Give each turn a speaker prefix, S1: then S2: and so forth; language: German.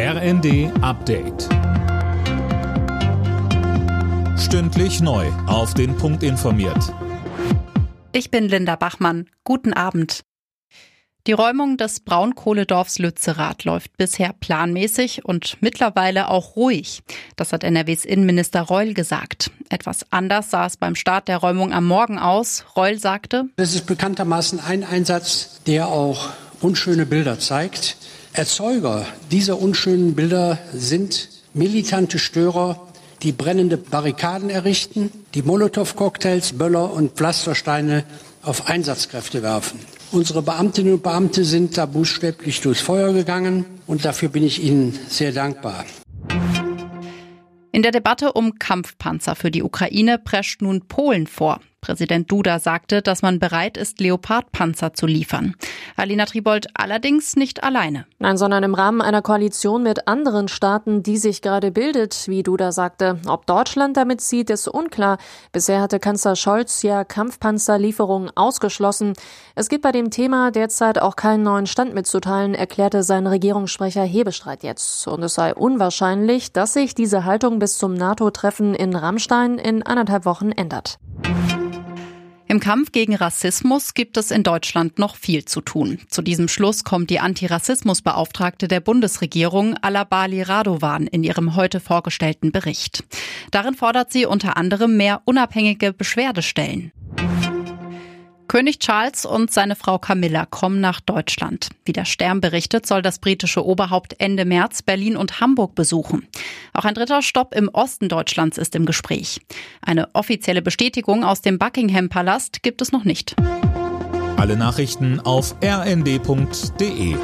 S1: RND Update. Stündlich neu. Auf den Punkt informiert.
S2: Ich bin Linda Bachmann. Guten Abend. Die Räumung des Braunkohledorfs Lützerath läuft bisher planmäßig und mittlerweile auch ruhig. Das hat NRWs Innenminister Reul gesagt. Etwas anders sah es beim Start der Räumung am Morgen aus. Reul sagte,
S3: Das ist bekanntermaßen ein Einsatz, der auch unschöne Bilder zeigt. Erzeuger dieser unschönen Bilder sind militante Störer, die brennende Barrikaden errichten, die Molotow-Cocktails, Böller und Pflastersteine auf Einsatzkräfte werfen. Unsere Beamtinnen und Beamte sind da buchstäblich durchs Feuer gegangen und dafür bin ich Ihnen sehr dankbar.
S2: in der Debatte um Kampfpanzer für die Ukraine prescht nun Polen vor. Präsident Duda sagte, dass man bereit ist, Leopardpanzer zu liefern. Alina Tribold allerdings nicht alleine.
S4: Nein, sondern im Rahmen einer Koalition mit anderen Staaten, die sich gerade bildet, wie Duda sagte. Ob Deutschland damit zieht, ist unklar. Bisher hatte Kanzler Scholz ja Kampfpanzerlieferungen ausgeschlossen. Es gibt bei dem Thema derzeit auch keinen neuen Stand mitzuteilen, erklärte sein Regierungssprecher Hebestreit jetzt. Und es sei unwahrscheinlich, dass sich diese Haltung bis zum NATO-Treffen in Rammstein in anderthalb Wochen ändert.
S2: Im Kampf gegen Rassismus gibt es in Deutschland noch viel zu tun. Zu diesem Schluss kommt die Antirassismusbeauftragte der Bundesregierung, Alabali Radovan, in ihrem heute vorgestellten Bericht. Darin fordert sie unter anderem mehr unabhängige Beschwerdestellen. König Charles und seine Frau Camilla kommen nach Deutschland. Wie der Stern berichtet, soll das britische Oberhaupt Ende März Berlin und Hamburg besuchen. Auch ein dritter Stopp im Osten Deutschlands ist im Gespräch. Eine offizielle Bestätigung aus dem Buckingham Palast gibt es noch nicht.
S1: Alle Nachrichten auf rnd.de